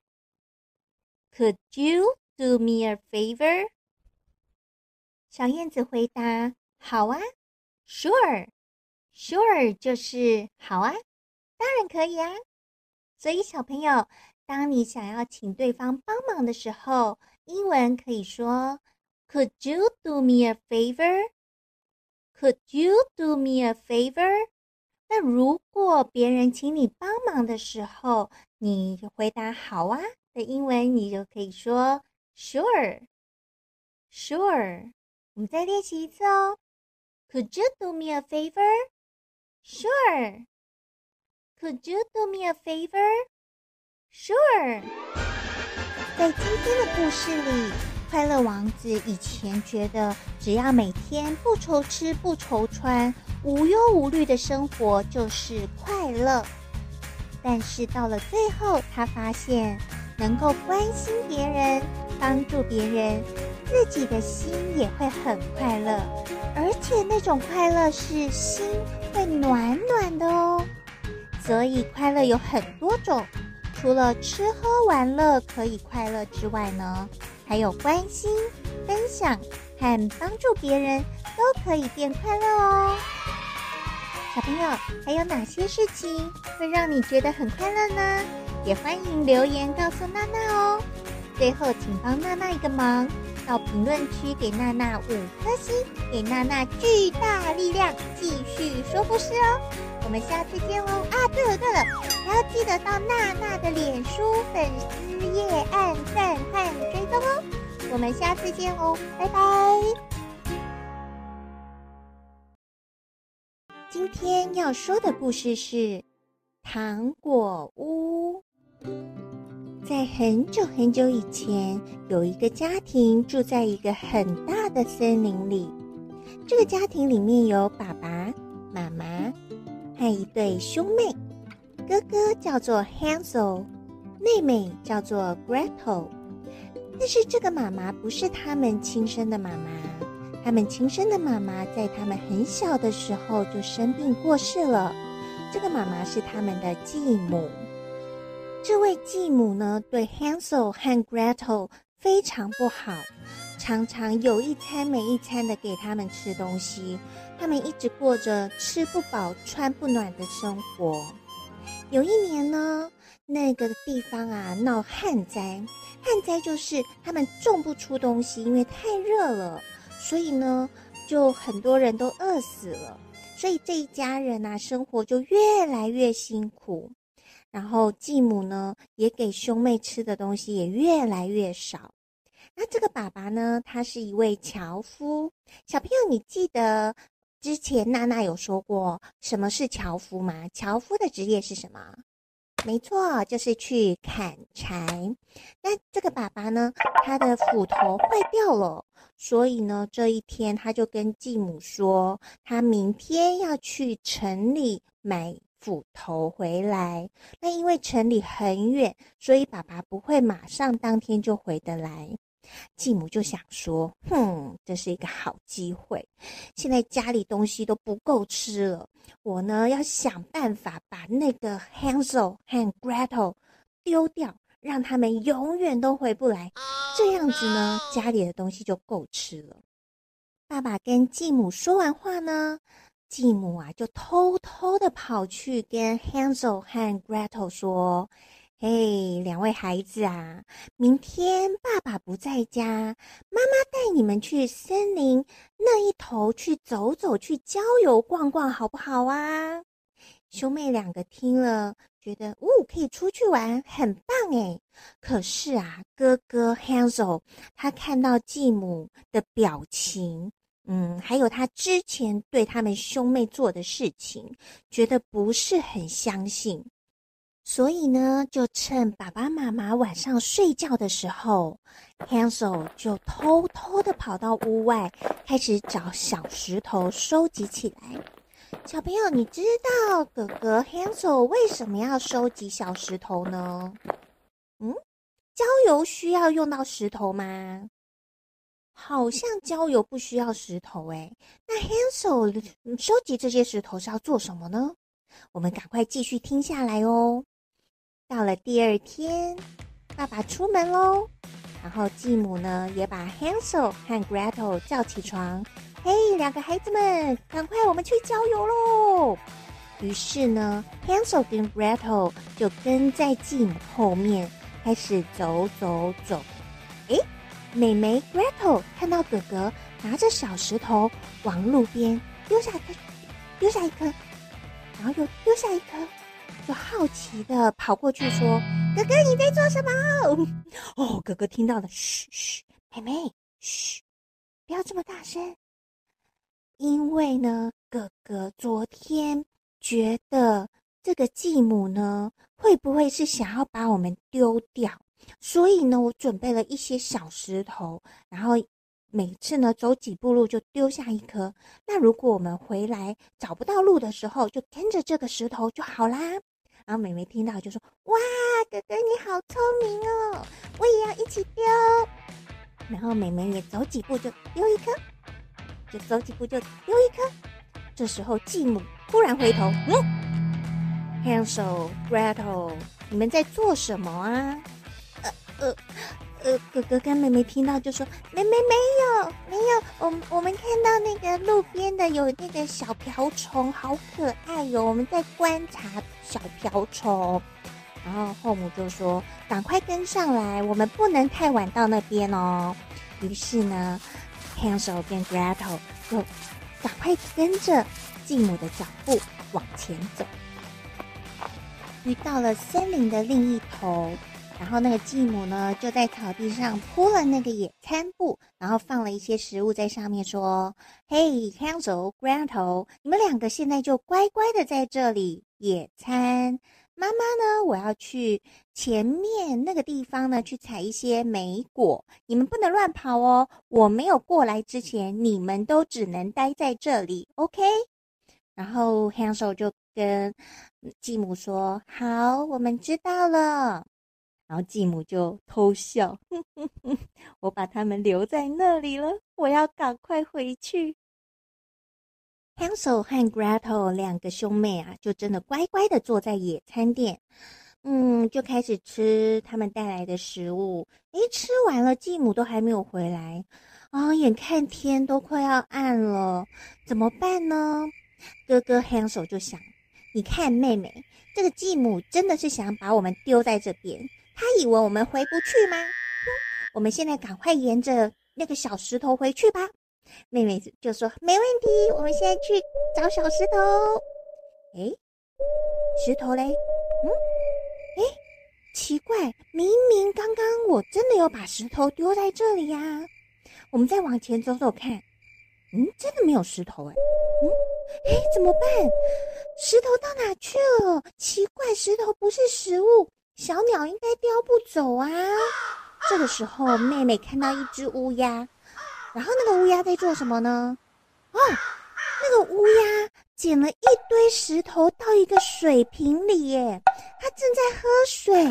Could you do me a favor?’ 小燕子回答：“好啊，Sure, Sure，就是好啊，当然可以啊。”所以小朋友。当你想要请对方帮忙的时候，英文可以说 “Could you do me a favor? Could you do me a favor?” 那如果别人请你帮忙的时候，你回答“好啊”的英文，你就可以说 “Sure”，“Sure”。我们再练习一次哦。Could you do me a favor? Sure. Could you do me a favor? Sure. 在今天的故事里，快乐王子以前觉得只要每天不愁吃不愁穿，无忧无虑的生活就是快乐。但是到了最后，他发现能够关心别人、帮助别人，自己的心也会很快乐，而且那种快乐是心会暖暖的哦。所以快乐有很多种。除了吃喝玩乐可以快乐之外呢，还有关心、分享和帮助别人都可以变快乐哦。小朋友，还有哪些事情会让你觉得很快乐呢？也欢迎留言告诉娜娜哦。最后，请帮娜娜一个忙，到评论区给娜娜五颗星，给娜娜巨大力量，继续说故事哦。我们下次见哦！啊，对了对了，还要记得到娜娜的脸书粉丝页按赞和追踪哦。我们下次见哦，拜拜。今天要说的故事是《糖果屋》。在很久很久以前，有一个家庭住在一个很大的森林里。这个家庭里面有爸爸妈妈。还有一对兄妹，哥哥叫做 Hansel，妹妹叫做 Gretel。但是这个妈妈不是他们亲生的妈妈，他们亲生的妈妈在他们很小的时候就生病过世了。这个妈妈是他们的继母。这位继母呢，对 Hansel 和 Gretel 非常不好。常常有一餐没一餐的给他们吃东西，他们一直过着吃不饱穿不暖的生活。有一年呢，那个地方啊闹旱灾，旱灾就是他们种不出东西，因为太热了，所以呢就很多人都饿死了。所以这一家人啊生活就越来越辛苦，然后继母呢也给兄妹吃的东西也越来越少。那这个爸爸呢，他是一位樵夫。小朋友，你记得之前娜娜有说过什么是樵夫吗？樵夫的职业是什么？没错，就是去砍柴。那这个爸爸呢，他的斧头坏掉了，所以呢，这一天他就跟继母说，他明天要去城里买斧头回来。那因为城里很远，所以爸爸不会马上当天就回得来。继母就想说：“哼，这是一个好机会。现在家里东西都不够吃了，我呢要想办法把那个 Hansel 和 Gretel 丢掉，让他们永远都回不来。这样子呢，家里的东西就够吃了。”爸爸跟继母说完话呢，继母啊就偷偷的跑去跟 Hansel 和 Gretel 说。嘿，两位孩子啊，明天爸爸不在家，妈妈带你们去森林那一头去走走，去郊游逛逛，好不好啊？兄妹两个听了，觉得哦，可以出去玩，很棒诶。可是啊，哥哥 Hansel 他看到继母的表情，嗯，还有他之前对他们兄妹做的事情，觉得不是很相信。所以呢，就趁爸爸妈妈晚上睡觉的时候，Hansel 就偷偷的跑到屋外，开始找小石头收集起来。小朋友，你知道哥哥 Hansel 为什么要收集小石头呢？嗯，郊游需要用到石头吗？好像郊游不需要石头诶。那 Hansel 收集这些石头是要做什么呢？我们赶快继续听下来哦。到了第二天，爸爸出门喽，然后继母呢也把 Hansel 和 Gretel 叫起床。嘿，两个孩子们，赶快我们去郊游喽！于是呢，Hansel 跟 Gretel 就跟在继母后面开始走走走。哎，妹妹 Gretel 看到哥哥拿着小石头往路边丢下一颗，丢下一颗，然后又丢下一颗。就好奇的跑过去说：“哥哥，你在做什么？” 哦，哥哥听到了，嘘嘘，妹妹，嘘，不要这么大声。因为呢，哥哥昨天觉得这个继母呢，会不会是想要把我们丢掉？所以呢，我准备了一些小石头，然后每次呢走几步路就丢下一颗。那如果我们回来找不到路的时候，就跟着这个石头就好啦。然后妹妹听到就说：“哇，哥哥你好聪明哦，我也要一起丢。”然后妹妹也走几步就丢一颗。就走几步就丢一颗，这时候继母突然回头，嗯，Hansel、Gretel，你们在做什么啊？呃呃，哥哥跟妹妹听到就说：“妹妹没有没有，我们我们看到那个路边的有那个小瓢虫，好可爱哟，我们在观察小瓢虫。”然后后母就说：“赶快跟上来，我们不能太晚到那边哦。”于是呢。Hansel 跟 Gretel 就赶快跟着继母的脚步往前走，遇到了森林的另一头，然后那个继母呢就在草地上铺了那个野餐布，然后放了一些食物在上面，说：“嘿，Hansel、Gretel，你们两个现在就乖乖的在这里野餐。”妈妈呢？我要去前面那个地方呢，去采一些莓果。你们不能乱跑哦！我没有过来之前，你们都只能待在这里，OK？然后 Hansel 就跟继母说：“好，我们知道了。”然后继母就偷笑，哼哼哼，我把他们留在那里了，我要赶快回去。Hansel 和 Gretel 两个兄妹啊，就真的乖乖的坐在野餐垫，嗯，就开始吃他们带来的食物。诶，吃完了，继母都还没有回来啊，哦，眼看天都快要暗了，怎么办呢？哥哥 Hansel 就想，你看妹妹，这个继母真的是想把我们丢在这边，他以为我们回不去吗？我们现在赶快沿着那个小石头回去吧。妹妹就说：“没问题，我们现在去找小石头。”诶，石头嘞？嗯，诶，奇怪，明明刚刚我真的有把石头丢在这里呀。我们再往前走走看，嗯，真的没有石头诶。嗯，诶，怎么办？石头到哪去了？奇怪，石头不是食物，小鸟应该叼不走啊。这个时候，妹妹看到一只乌鸦。然后那个乌鸦在做什么呢？哦，那个乌鸦捡了一堆石头到一个水瓶里耶，它正在喝水。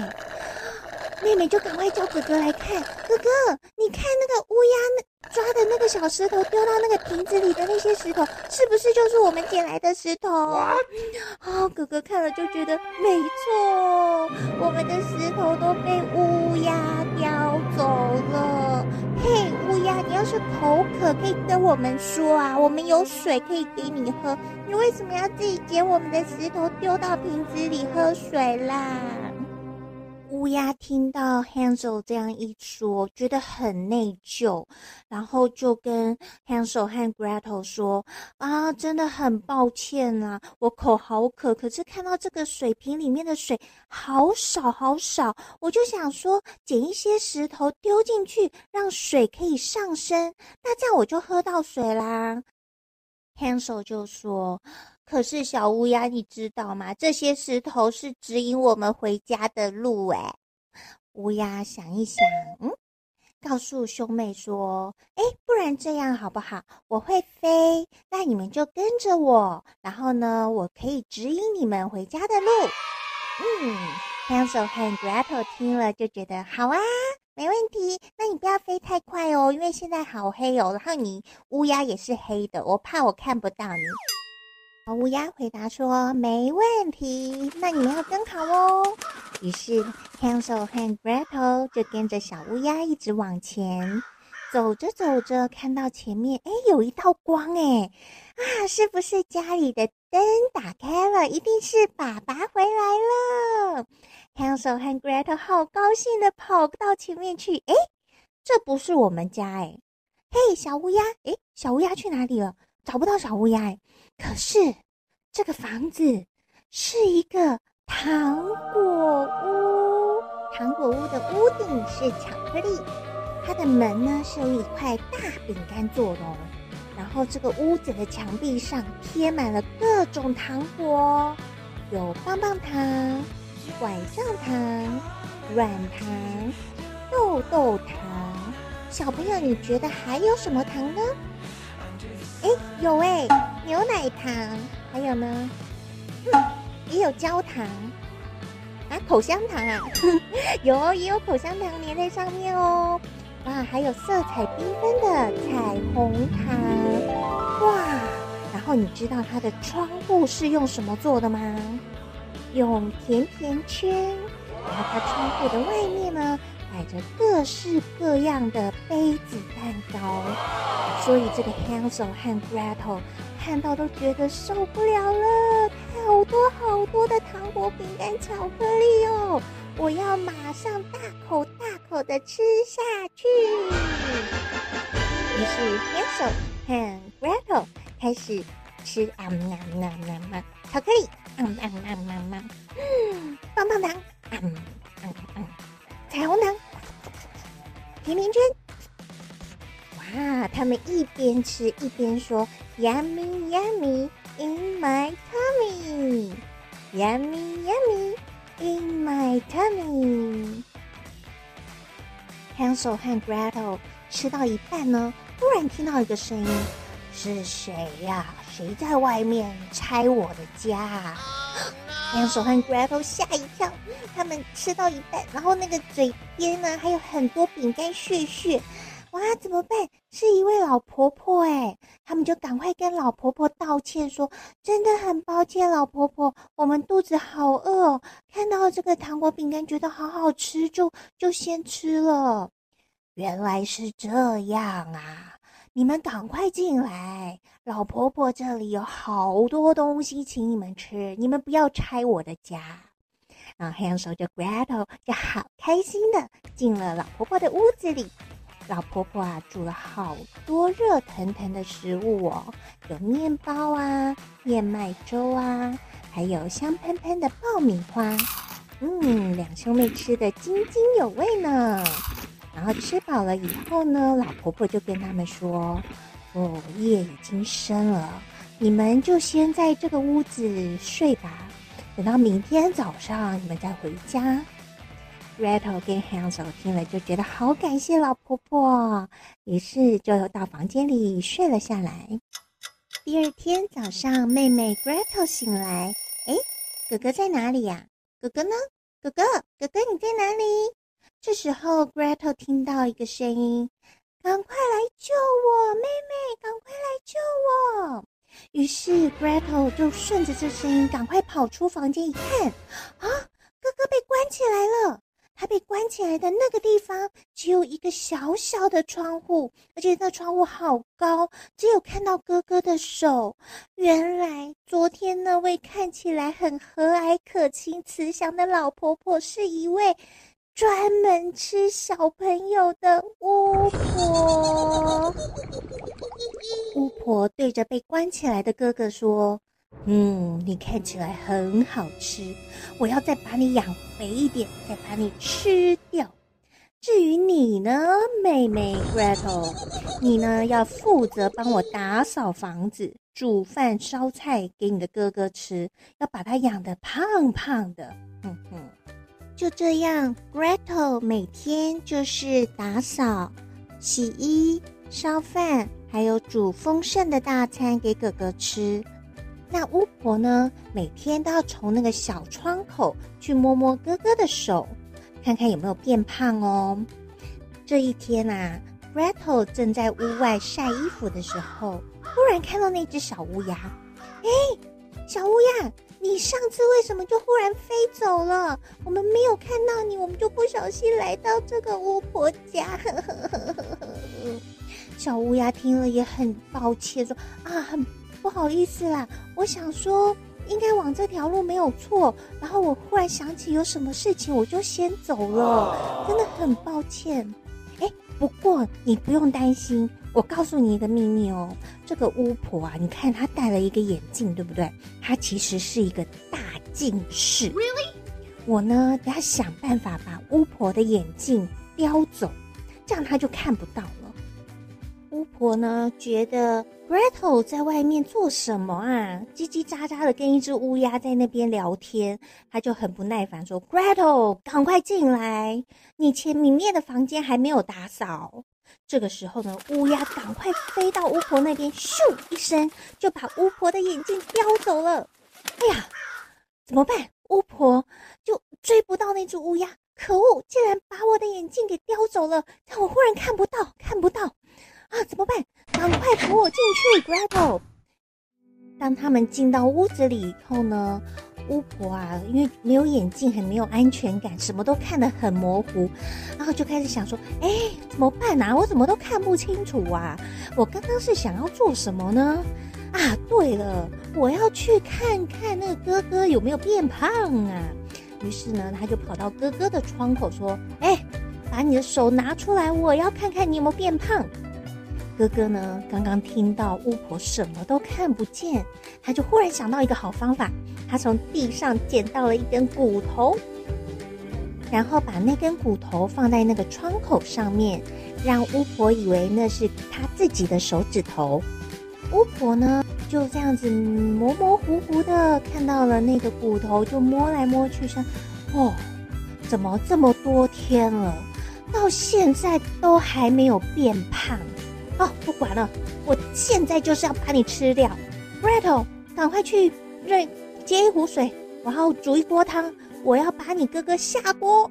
妹妹就赶快叫哥哥来看，哥哥，你看那个乌鸦那抓的那个小石头丢到那个瓶子里的那些石头，是不是就是我们捡来的石头？哦，哥哥看了就觉得没错，我们的石头都被乌鸦叼走了。嘿，乌鸦，你要是口渴，可以跟我们说啊，我们有水可以给你喝。你为什么要自己捡我们的石头丢到瓶子里喝水啦？乌鸦听到 Hansel 这样一说，觉得很内疚，然后就跟 Hansel 和 Gretel 说：“啊，真的很抱歉啊，我口好渴，可是看到这个水瓶里面的水好少好少，我就想说捡一些石头丢进去，让水可以上升，那这样我就喝到水啦。” Hansel 就说。可是小乌鸦，你知道吗？这些石头是指引我们回家的路。哎，乌鸦想一想，嗯，告诉兄妹说：“哎，不然这样好不好？我会飞，那你们就跟着我，然后呢，我可以指引你们回家的路。”嗯，Hansel 和 Gretel 听了就觉得好啊，没问题。那你不要飞太快哦，因为现在好黑哦，然后你乌鸦也是黑的，我怕我看不到你。小乌鸦回答说：“没问题，那你们要跟好哦。”于是 Hansel 和 Gretel 就跟着小乌鸦一直往前走着走着，看到前面哎有一道光哎啊，是不是家里的灯打开了？一定是爸爸回来了。Hansel 和 Gretel 好高兴的跑到前面去，哎，这不是我们家哎，嘿，小乌鸦，哎，小乌鸦去哪里了？找不到小乌鸦哎。可是，这个房子是一个糖果屋。糖果屋的屋顶是巧克力，它的门呢是由一块大饼干做的。然后这个屋子的墙壁上贴满了各种糖果，有棒棒糖、拐杖糖、软糖、豆豆糖。小朋友，你觉得还有什么糖呢？哎，有哎，牛奶糖，还有呢，嗯，也有焦糖啊，口香糖啊，有哦也有口香糖粘在上面哦。哇，还有色彩缤纷的彩虹糖，哇！然后你知道它的窗户是用什么做的吗？用甜甜圈。然后它窗户的外面呢，摆着各式各样的杯子蛋。所以这个 Hansel 和 Gretel 看到都觉得受不了了，好多好多的糖果、饼干、巧克力哦！我要马上大口大口的吃下去。于是 Hansel 和 Gretel 开始吃啊嘛嘛嘛嘛巧克力，啊嘛嘛嘛嘛，嗯，棒棒糖，啊嗯嗯，彩虹糖，甜甜圈。哇，他们一边吃一边说：“Yummy, yummy in my tummy, yummy, yummy。” In my tummy。Hansel 和 Gretel 吃到一半呢，突然听到一个声音：“是谁呀？谁在外面拆我的家？”Hansel 和 Gretel 吓一跳，他们吃到一半，然后那个嘴边呢还有很多饼干屑屑。哇，怎么办？是一位老婆婆哎，他们就赶快跟老婆婆道歉，说真的很抱歉，老婆婆，我们肚子好饿哦，看到这个糖果饼干觉得好好吃，就就先吃了。原来是这样啊！你们赶快进来，老婆婆这里有好多东西请你们吃，你们不要拆我的家。然后黑羊手就 Gretel 就好开心的进了老婆婆的屋子里。老婆婆啊，煮了好多热腾腾的食物哦，有面包啊、燕麦粥啊，还有香喷喷的爆米花。嗯，两兄妹吃得津津有味呢。然后吃饱了以后呢，老婆婆就跟他们说：“哦，夜已经深了，你们就先在这个屋子睡吧，等到明天早上你们再回家。” Gretel 跟 Hansel 听了就觉得好感谢老婆婆，于是就到房间里睡了下来。第二天早上，妹妹 Gretel 醒来，哎，哥哥在哪里呀？哥哥呢？哥哥，哥哥你在哪里？这时候 Gretel 听到一个声音：“赶快来救我，妹妹，赶快来救我！”于是 Gretel 就顺着这声音赶快跑出房间一看，啊，哥哥被关起来了。他被关起来的那个地方只有一个小小的窗户，而且那窗户好高，只有看到哥哥的手。原来昨天那位看起来很和蔼可亲、慈祥的老婆婆，是一位专门吃小朋友的巫婆。巫婆对着被关起来的哥哥说。嗯，你看起来很好吃，我要再把你养肥一点，再把你吃掉。至于你呢，妹妹 Gretel，你呢要负责帮我打扫房子、煮饭、烧菜给你的哥哥吃，要把他养得胖胖的。哼哼，就这样，Gretel 每天就是打扫、洗衣、烧饭，还有煮丰盛的大餐给哥哥吃。那巫婆呢，每天都要从那个小窗口去摸摸哥哥的手，看看有没有变胖哦。这一天啊，Gretel 正在屋外晒衣服的时候，突然看到那只小乌鸦。哎，小乌鸦，你上次为什么就忽然飞走了？我们没有看到你，我们就不小心来到这个巫婆家。小乌鸦听了也很抱歉，说啊，很。不好意思啦，我想说应该往这条路没有错，然后我忽然想起有什么事情，我就先走了，真的很抱歉。哎，不过你不用担心，我告诉你一个秘密哦，这个巫婆啊，你看她戴了一个眼镜，对不对？她其实是一个大近视。Really? 我呢，得要想办法把巫婆的眼镜叼走，这样她就看不到了。巫婆呢，觉得 Gretel 在外面做什么啊？叽叽喳喳的跟一只乌鸦在那边聊天，她就很不耐烦说：“Gretel，赶快进来，你前明面的房间还没有打扫。”这个时候呢，乌鸦赶快飞到巫婆那边，咻一声就把巫婆的眼镜叼走了。哎呀，怎么办？巫婆就追不到那只乌鸦，可恶，竟然把我的眼镜给叼走了，让我忽然看不到，看不到啊！怎么办？赶快扶我进去，Gretel。当他们进到屋子里以后呢，巫婆啊，因为没有眼镜，很没有安全感，什么都看得很模糊，然后就开始想说：哎，怎么办啊？我怎么都看不清楚啊？我刚刚是想要做什么呢？啊，对了，我要去看看那个哥哥有没有变胖啊。于是呢，他就跑到哥哥的窗口说：哎，把你的手拿出来，我要看看你有没有变胖。哥哥呢，刚刚听到巫婆什么都看不见，他就忽然想到一个好方法。他从地上捡到了一根骨头，然后把那根骨头放在那个窗口上面，让巫婆以为那是他自己的手指头。巫婆呢，就这样子模模糊糊的看到了那个骨头，就摸来摸去说：“哦，怎么这么多天了，到现在都还没有变胖？”哦，不管了，我现在就是要把你吃掉，Gretel，赶快去热接一壶水，然后煮一锅汤，我要把你哥哥下锅。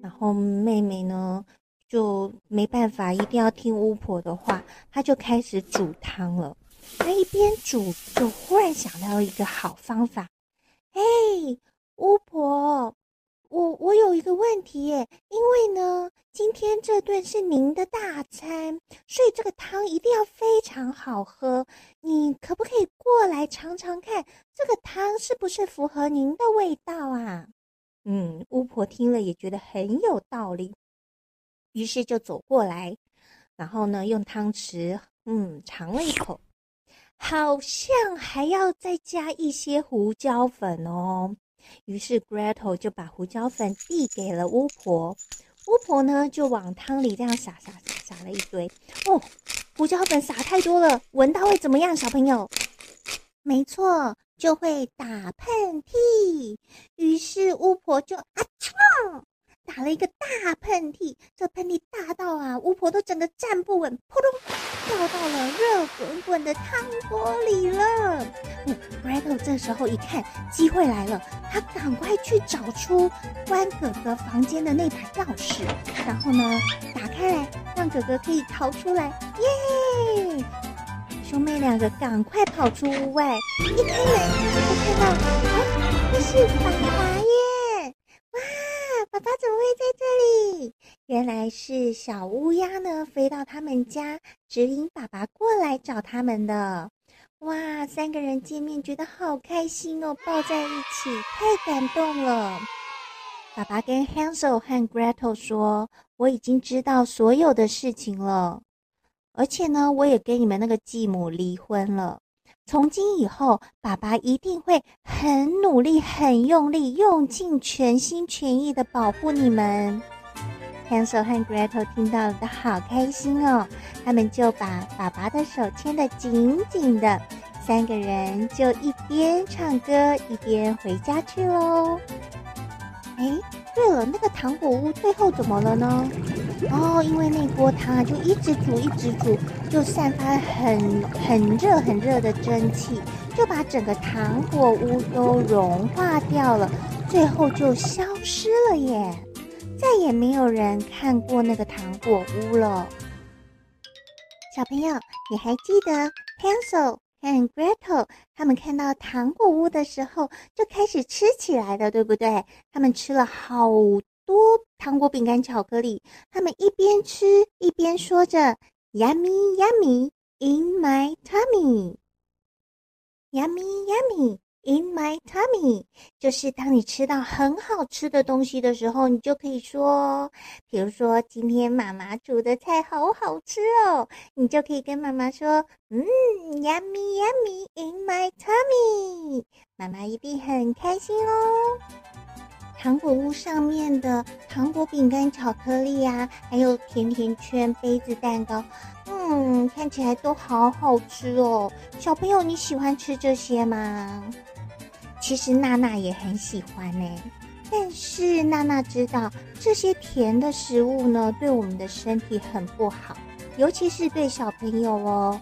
然后妹妹呢，就没办法，一定要听巫婆的话，她就开始煮汤了。她一边煮，就忽然想到一个好方法，嘿，巫婆。我我有一个问题耶，因为呢，今天这顿是您的大餐，所以这个汤一定要非常好喝。你可不可以过来尝尝看，这个汤是不是符合您的味道啊？嗯，巫婆听了也觉得很有道理，于是就走过来，然后呢，用汤匙嗯尝了一口，好像还要再加一些胡椒粉哦。于是 Gretel 就把胡椒粉递给了巫婆，巫婆呢就往汤里这样撒撒撒撒了一堆。哦，胡椒粉撒太多了，闻到会怎么样？小朋友？没错，就会打喷嚏。于是巫婆就啊。打了一个大喷嚏，这喷嚏大到啊，巫婆都整个站不稳，扑通掉到了热滚滚的汤锅里了。嗯，Gretel 这时候一看机会来了，他赶快去找出关哥哥房间的那把钥匙，然后呢，打开来，让哥哥可以逃出来。耶！兄妹两个赶快跑出屋外，一开门就看到啊，这是爸爸！爸爸怎么会在这里？原来是小乌鸦呢，飞到他们家，指引爸爸过来找他们的。哇，三个人见面觉得好开心哦，抱在一起，太感动了。爸爸跟 Hansel 和 Gretel 说：“我已经知道所有的事情了，而且呢，我也跟你们那个继母离婚了。”从今以后，爸爸一定会很努力、很用力、用尽全心全意的保护你们。Hansel 和 Gretel 听到了都好开心哦，他们就把爸爸的手牵得紧紧的，三个人就一边唱歌一边回家去喽。哎，对了，那个糖果屋最后怎么了呢？哦，因为那锅汤啊就一直煮，一直煮，就散发很很热很热的蒸汽，就把整个糖果屋都融化掉了，最后就消失了耶！再也没有人看过那个糖果屋了。小朋友，你还记得 Hansel？和 Gretel 他们看到糖果屋的时候，就开始吃起来了，对不对？他们吃了好多糖果、饼干、巧克力。他们一边吃一边说着 “Yummy, yummy in my tummy, yummy, yummy”。In my tummy，就是当你吃到很好吃的东西的时候，你就可以说，比如说今天妈妈煮的菜好好吃哦，你就可以跟妈妈说，嗯，yummy yummy in my tummy，妈妈一定很开心哦。糖果屋上面的糖果、饼干、巧克力呀、啊，还有甜甜圈、杯子、蛋糕，嗯，看起来都好好吃哦。小朋友，你喜欢吃这些吗？其实娜娜也很喜欢呢。但是娜娜知道这些甜的食物呢，对我们的身体很不好，尤其是对小朋友哦。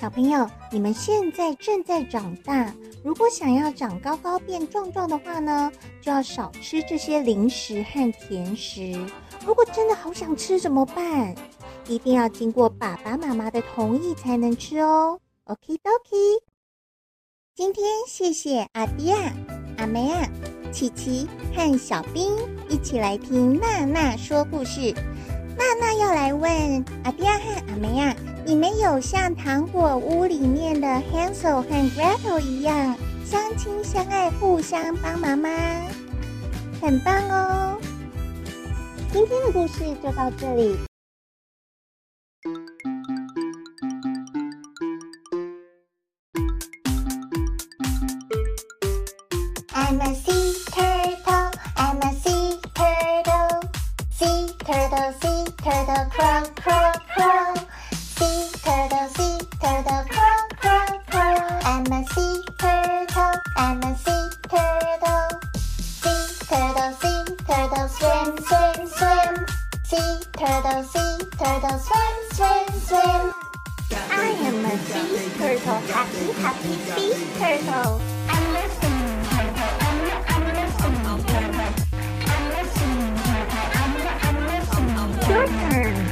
小朋友，你们现在正在长大，如果想要长高高变壮壮的话呢，就要少吃这些零食和甜食。如果真的好想吃怎么办？一定要经过爸爸妈妈的同意才能吃哦。ok dok 今天谢谢阿迪亚、阿梅亚。琪琪和小兵一起来听娜娜说故事。娜娜要来问阿迪亚和阿梅亚：你们有像糖果屋里面的 Hansel 和 Gretel 一样相亲相爱、互相帮忙吗？很棒哦！今天的故事就到这里。turtle, sea turtle, swim, swim, swim. I am a sea turtle, happy, happy sea turtle. I'm a sea turtle, I'm a, I'm a sea turtle. I'm a turtle, I'm a, I'm a sea turtle. Your.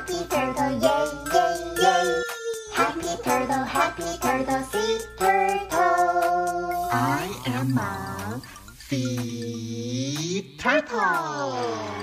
Happy turtle, yay! Yay, yay. Happy turtle, happy turtle, sea turtle. I am a sea turtle.